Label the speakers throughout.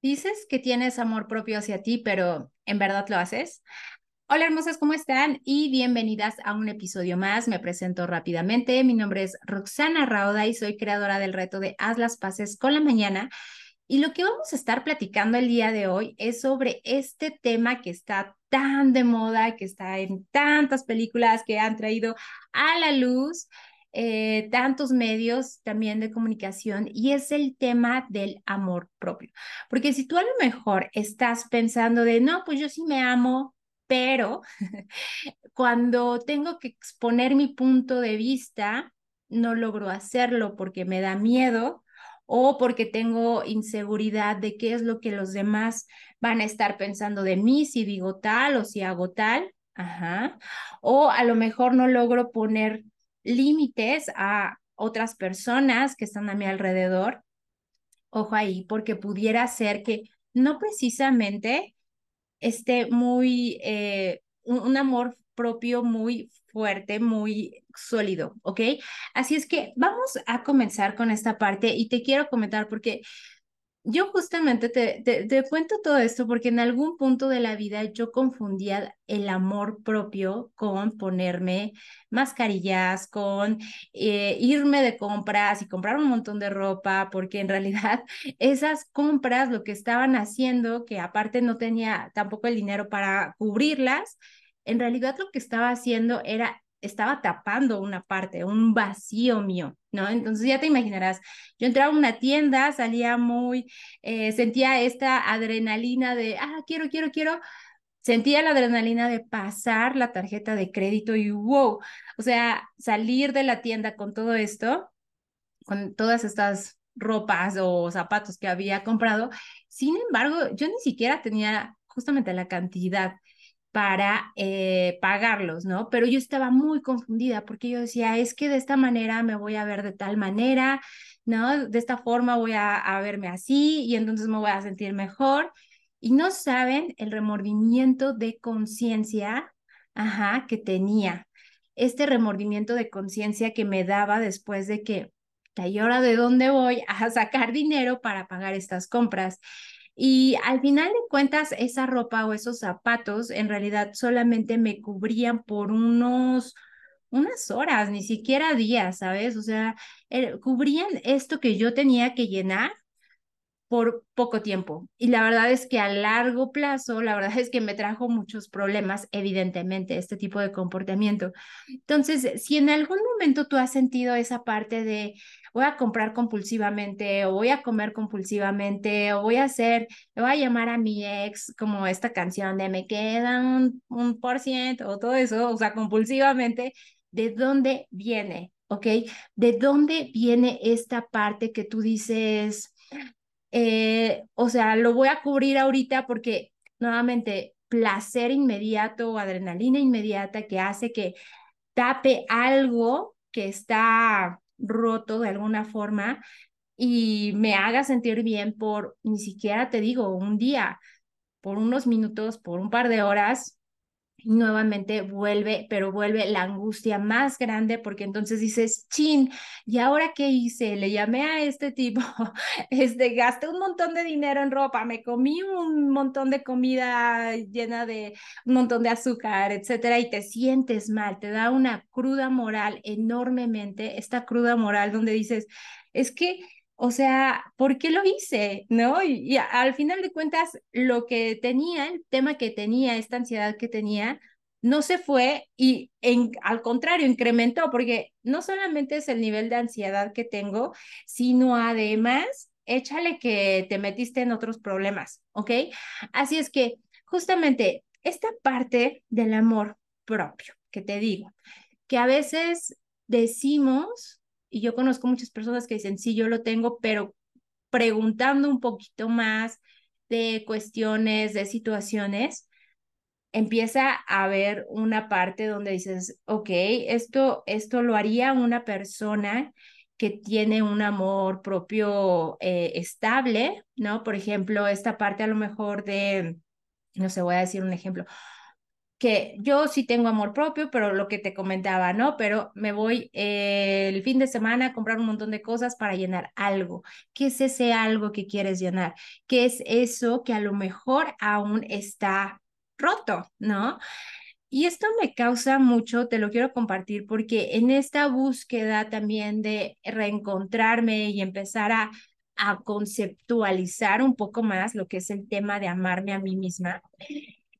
Speaker 1: Dices que tienes amor propio hacia ti, pero ¿en verdad lo haces? Hola hermosas, ¿cómo están? Y bienvenidas a un episodio más. Me presento rápidamente. Mi nombre es Roxana Rauda y soy creadora del reto de Haz las paces con la mañana. Y lo que vamos a estar platicando el día de hoy es sobre este tema que está tan de moda, que está en tantas películas que han traído a la luz eh, tantos medios también de comunicación y es el tema del amor propio. Porque si tú a lo mejor estás pensando de, no, pues yo sí me amo, pero cuando tengo que exponer mi punto de vista, no logro hacerlo porque me da miedo o porque tengo inseguridad de qué es lo que los demás van a estar pensando de mí si digo tal o si hago tal. O a lo mejor no logro poner límites a otras personas que están a mi alrededor. Ojo ahí, porque pudiera ser que no precisamente esté muy, eh, un, un amor propio muy fuerte, muy sólido, ¿ok? Así es que vamos a comenzar con esta parte y te quiero comentar porque yo justamente te, te, cuento todo esto porque en algún punto de la vida yo confundía el amor propio con ponerme mascarillas, con eh, irme de compras y comprar un montón de ropa, porque en realidad esas compras lo que estaban haciendo, que aparte no tenía tampoco el dinero para cubrirlas, en realidad lo que estaba haciendo era estaba tapando una parte, un vacío mío, ¿no? Entonces ya te imaginarás, yo entraba a una tienda, salía muy, eh, sentía esta adrenalina de, ah, quiero, quiero, quiero, sentía la adrenalina de pasar la tarjeta de crédito y wow, o sea, salir de la tienda con todo esto, con todas estas ropas o zapatos que había comprado. Sin embargo, yo ni siquiera tenía justamente la cantidad para eh, pagarlos, ¿no? Pero yo estaba muy confundida porque yo decía, es que de esta manera me voy a ver de tal manera, ¿no? De esta forma voy a, a verme así y entonces me voy a sentir mejor. Y no saben el remordimiento de conciencia, ajá, que tenía. Este remordimiento de conciencia que me daba después de que, ¿y ahora de dónde voy a sacar dinero para pagar estas compras? Y al final de cuentas, esa ropa o esos zapatos en realidad solamente me cubrían por unos, unas horas, ni siquiera días, ¿sabes? O sea, er, cubrían esto que yo tenía que llenar por poco tiempo. Y la verdad es que a largo plazo, la verdad es que me trajo muchos problemas, evidentemente, este tipo de comportamiento. Entonces, si en algún momento tú has sentido esa parte de voy a comprar compulsivamente o voy a comer compulsivamente o voy a hacer, voy a llamar a mi ex como esta canción de me quedan un por ciento o todo eso, o sea, compulsivamente, ¿de dónde viene? ¿Ok? ¿De dónde viene esta parte que tú dices, eh, o sea, lo voy a cubrir ahorita porque nuevamente placer inmediato o adrenalina inmediata que hace que tape algo que está roto de alguna forma y me haga sentir bien por, ni siquiera te digo, un día, por unos minutos, por un par de horas, nuevamente vuelve, pero vuelve la angustia más grande porque entonces dices, chin, ¿y ahora qué hice? Le llamé a este tipo, este, gasté un montón de dinero en ropa, me comí un montón de comida llena de un montón de azúcar, etcétera, y te sientes mal, te da una cruda moral enormemente, esta cruda moral donde dices, es que o sea, ¿por qué lo hice? ¿No? Y, al final de cuentas, lo que tenía, el tema que tenía, esta ansiedad que tenía, no se fue y en, al contrario, incrementó, porque no solamente es el nivel de ansiedad que tengo, sino además, échale que te metiste en otros problemas, ¿ok? Así es que justamente esta parte del amor propio que te digo, que a veces decimos y yo conozco muchas personas que dicen, sí, yo lo tengo, pero preguntando un poquito más de cuestiones, de situaciones, empieza a haber una parte donde dices, ok, esto, esto lo haría una persona que tiene un amor propio eh, estable, ¿no? Por ejemplo, esta parte a lo mejor de, no sé, voy a decir un ejemplo, que yo sí tengo amor propio, pero lo que te comentaba, ¿no? Pero me voy eh, el fin de semana a comprar un montón de cosas para llenar algo. ¿Qué es ese algo que quieres llenar? ¿Qué es eso que a lo mejor aún está roto, ¿no? Y esto me causa mucho, te lo quiero compartir, porque en esta búsqueda también de reencontrarme y empezar a, a conceptualizar un poco más lo que es el tema de amarme a mí misma,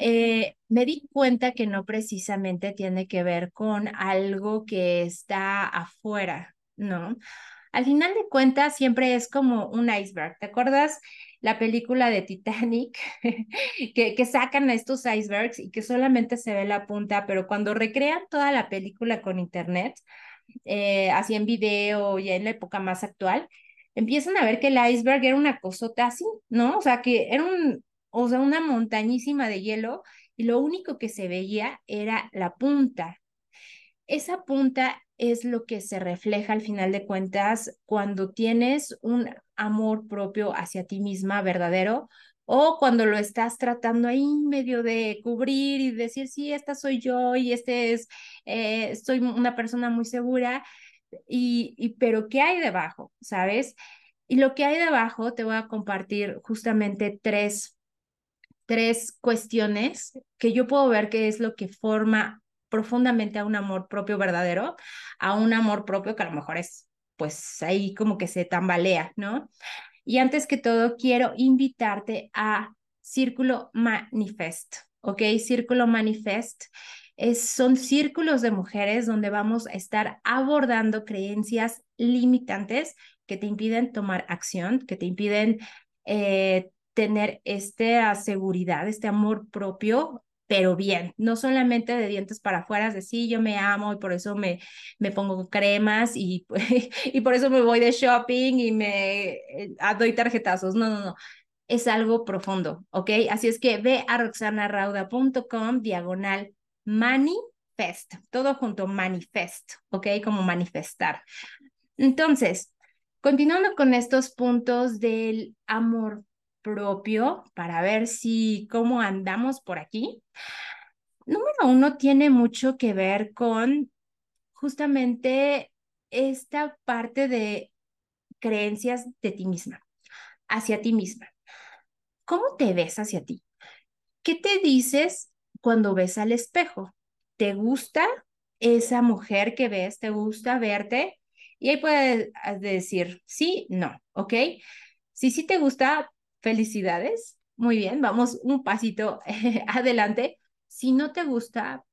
Speaker 1: eh, me di cuenta que no precisamente tiene que ver con algo que está afuera, ¿no? Al final de cuentas, siempre es como un iceberg. ¿Te acuerdas la película de Titanic? que, que sacan a estos icebergs y que solamente se ve la punta, pero cuando recrean toda la película con internet, eh, así en video, ya en la época más actual, empiezan a ver que el iceberg era una cosota así, ¿no? O sea, que era un, o sea, una montañísima de hielo y lo único que se veía era la punta. Esa punta es lo que se refleja al final de cuentas cuando tienes un amor propio hacia ti misma verdadero o cuando lo estás tratando ahí medio de cubrir y decir, sí, esta soy yo y este es, eh, soy una persona muy segura, y, y, pero ¿qué hay debajo? ¿Sabes? Y lo que hay debajo te voy a compartir justamente tres tres cuestiones que yo puedo ver que es lo que forma profundamente a un amor propio verdadero, a un amor propio que a lo mejor es, pues ahí como que se tambalea, ¿no? Y antes que todo, quiero invitarte a Círculo Manifest, ¿ok? Círculo Manifest es, son círculos de mujeres donde vamos a estar abordando creencias limitantes que te impiden tomar acción, que te impiden eh, tener esta seguridad, este amor propio, pero bien, no solamente de dientes para afuera, de sí, yo me amo y por eso me, me pongo cremas y, y por eso me voy de shopping y me eh, doy tarjetazos. No, no, no. Es algo profundo, ¿ok? Así es que ve a roxanarauda.com diagonal manifest, todo junto, manifest, ¿ok? Como manifestar. Entonces, continuando con estos puntos del amor propio para ver si cómo andamos por aquí. Número uno tiene mucho que ver con justamente esta parte de creencias de ti misma, hacia ti misma. ¿Cómo te ves hacia ti? ¿Qué te dices cuando ves al espejo? ¿Te gusta esa mujer que ves? ¿Te gusta verte? Y ahí puedes decir sí, no, ¿ok? Si sí te gusta, felicidades, muy bien, vamos un pasito adelante. Si no te gusta,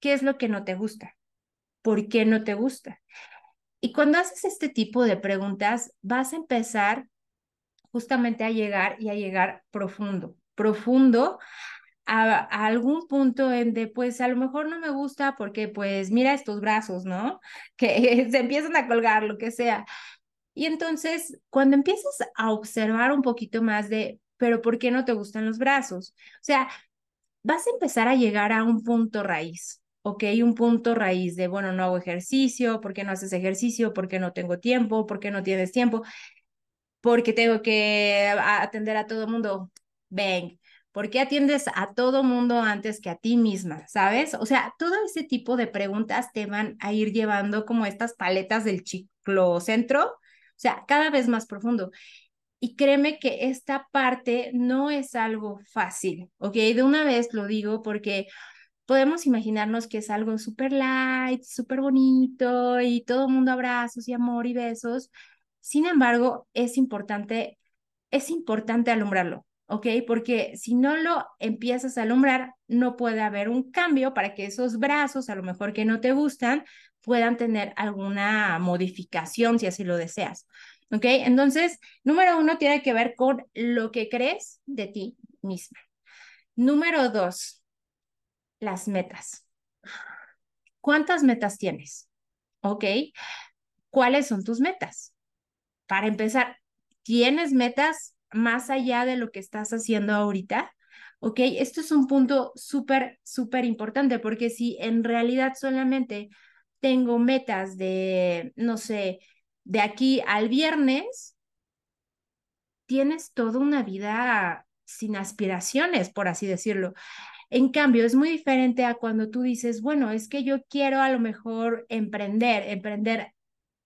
Speaker 1: ¿qué es lo que no te gusta? ¿Por qué no te gusta? Y cuando haces este tipo de preguntas, vas a empezar justamente a llegar y a llegar profundo, profundo a, algún punto en de, pues a lo mejor no me gusta porque pues mira estos brazos, ¿no? Que se empiezan a colgar, lo que sea. Y entonces, cuando empiezas a observar un poquito más de, pero ¿por qué no te gustan los brazos? O sea, vas a empezar a llegar a un punto raíz, ¿ok? Un punto raíz de, bueno, no hago ejercicio, ¿por qué no haces ejercicio? ¿Por qué no tengo tiempo? ¿Por qué no tienes tiempo? Porque tengo que atender a todo mundo. Ven, ¿por qué atiendes a todo mundo antes que a ti misma? ¿Sabes? O sea, todo ese tipo de preguntas te van a ir llevando como estas paletas del centro o sea, cada vez más profundo. Y créeme que esta parte no es algo fácil, ¿ok? De una vez lo digo porque podemos imaginarnos que es algo súper light, súper bonito y todo mundo abrazos y amor y besos. Sin embargo, es importante, es importante alumbrarlo, ¿ok? Porque si no lo empiezas a alumbrar, no puede haber un cambio para que esos brazos, a lo mejor que no te gustan, puedan tener alguna modificación si así lo deseas. ¿Ok? Entonces, número uno tiene que ver con lo que crees de ti misma. Número dos, las metas. ¿Cuántas metas tienes? ¿Ok? ¿Cuáles son tus metas? Para empezar, ¿tienes metas más allá de lo que estás haciendo ahorita? ¿Ok? Esto es un punto súper, súper importante porque si en realidad solamente tengo metas de, no sé, de aquí al viernes, tienes toda una vida sin aspiraciones, por así decirlo. En cambio, es muy diferente a cuando tú dices, bueno, es que yo quiero a lo mejor emprender, emprender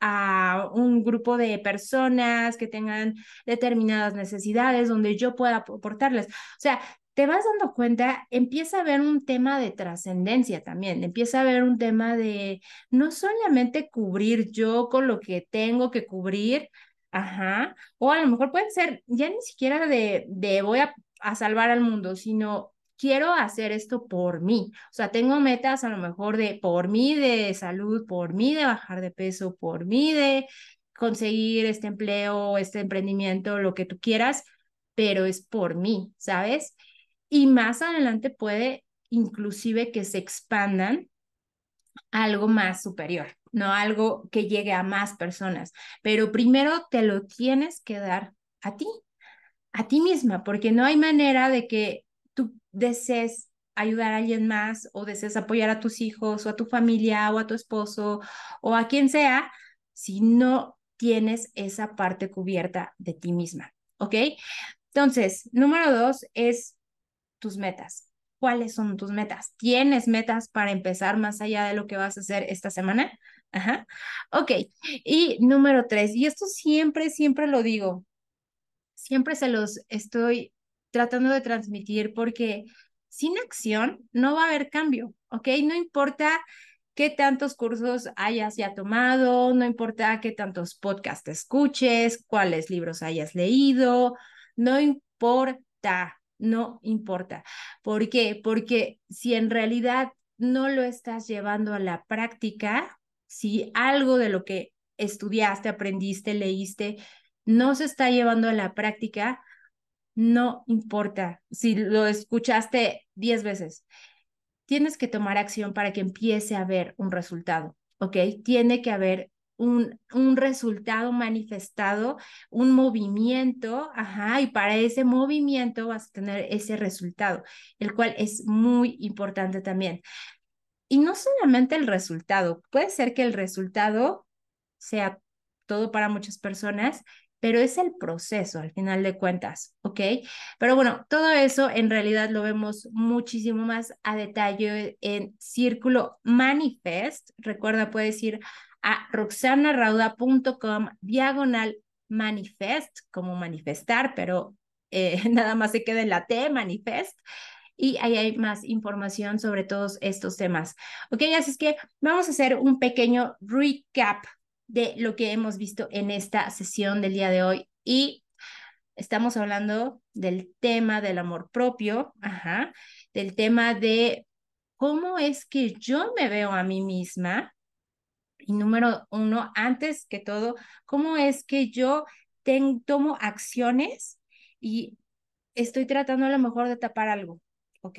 Speaker 1: a un grupo de personas que tengan determinadas necesidades donde yo pueda aportarles. O sea, te vas dando cuenta, empieza a haber un tema de trascendencia también, empieza a haber un tema de no solamente cubrir yo con lo que tengo que cubrir, ajá, o a lo mejor puede ser ya ni siquiera de, de voy a, a salvar al mundo, sino quiero hacer esto por mí. O sea, tengo metas a lo mejor de por mí de salud, por mí de bajar de peso, por mí de conseguir este empleo, este emprendimiento, lo que tú quieras, pero es por mí, ¿sabes? Y más adelante puede inclusive que se expandan algo más superior, no algo que llegue a más personas, pero primero te lo tienes que dar a ti, a ti misma, porque no hay manera de que tú desees ayudar a alguien más o desees apoyar a tus hijos o a tu familia o a tu esposo o a quien sea si no tienes esa parte cubierta de ti misma, ¿ok? Entonces, número dos es tus metas. ¿Cuáles son tus metas? ¿Tienes metas para empezar más allá de lo que vas a hacer esta semana? Ajá. Ok. Y número tres, y esto siempre, siempre lo digo, siempre se los estoy tratando de transmitir porque sin acción no va a haber cambio, ¿ok? No importa qué tantos cursos hayas ya tomado, no importa qué tantos podcasts escuches, cuáles libros hayas leído, no importa, no importa. ¿Por qué? Porque si en realidad no lo estás llevando a la práctica, si algo de lo que estudiaste, aprendiste, leíste, no se está llevando a la práctica, no importa si lo escuchaste diez veces. Tienes que tomar acción para que empiece a haber un resultado, ¿ok? Tiene que haber un, un resultado manifestado, un movimiento, ajá, y para ese movimiento vas a tener ese resultado, el cual es muy importante también. Y no solamente el resultado, puede ser que el resultado sea todo para muchas personas, pero es el proceso al final de cuentas, ¿ok? Pero bueno, todo eso en realidad lo vemos muchísimo más a detalle en Círculo Manifest. Recuerda, puedes ir a roxanarauda.com diagonal manifest, como manifestar, pero eh, nada más se queda en la T, manifest. Y ahí hay más información sobre todos estos temas. Ok, así es que vamos a hacer un pequeño recap de lo que hemos visto en esta sesión del día de hoy. Y estamos hablando del tema del amor propio, del tema de cómo es que yo me veo a mí misma, y número uno, antes que todo, ¿cómo es que yo tomo acciones y estoy tratando a lo mejor de tapar algo? ¿Ok?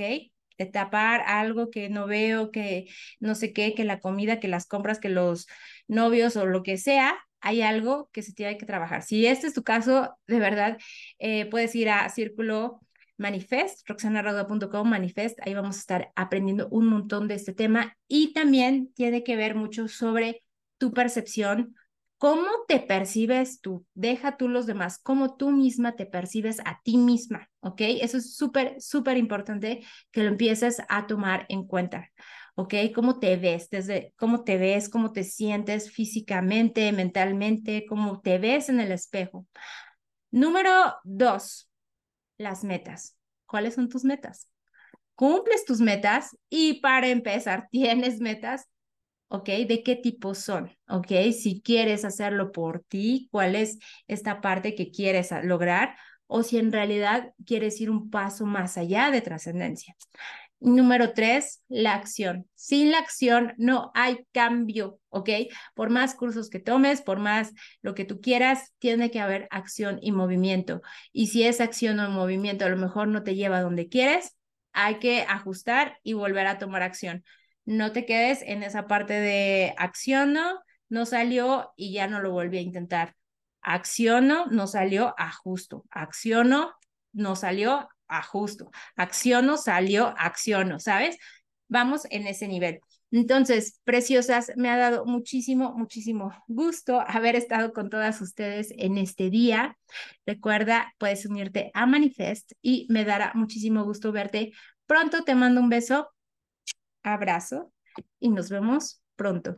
Speaker 1: De tapar algo que no veo, que no sé qué, que la comida, que las compras, que los novios o lo que sea, hay algo que se tiene que trabajar. Si este es tu caso, de verdad, eh, puedes ir a Círculo Manifest, roxanarauda.com, Manifest, ahí vamos a estar aprendiendo un montón de este tema y también tiene que ver mucho sobre tu percepción, cómo te percibes tú, deja tú los demás, cómo tú misma te percibes a ti misma, ¿ok? Eso es súper, súper importante que lo empieces a tomar en cuenta. ¿ok? ¿Cómo te ves? Desde cómo te ves, cómo te sientes físicamente, mentalmente, cómo te ves en el espejo. Número dos, las metas. ¿Cuáles son tus metas? Cumples tus metas y para empezar, tienes metas, ¿ok? ¿De qué tipo son? ¿Ok? Si quieres hacerlo por ti, ¿cuál es esta parte que quieres lograr? O si en realidad quieres ir un paso más allá de trascendencia. Número tres, la acción. Sin la acción no hay cambio, ¿ok? Por más cursos que tomes, por más lo que tú quieras, tiene que haber acción y movimiento. Y si esa acción o movimiento a lo mejor no te lleva donde quieres, hay que ajustar y volver a tomar acción. No te quedes en esa parte de acciono, no salió y ya no lo volví a intentar. Acciono, no salió, ajusto. Acciono, no salió, ajusto. Acciono, salió, acciono, ¿sabes? Vamos en ese nivel. Entonces, preciosas, me ha dado muchísimo, muchísimo gusto haber estado con todas ustedes en este día. Recuerda, puedes unirte a Manifest y me dará muchísimo gusto verte pronto, te mando un beso, abrazo y nos vemos pronto.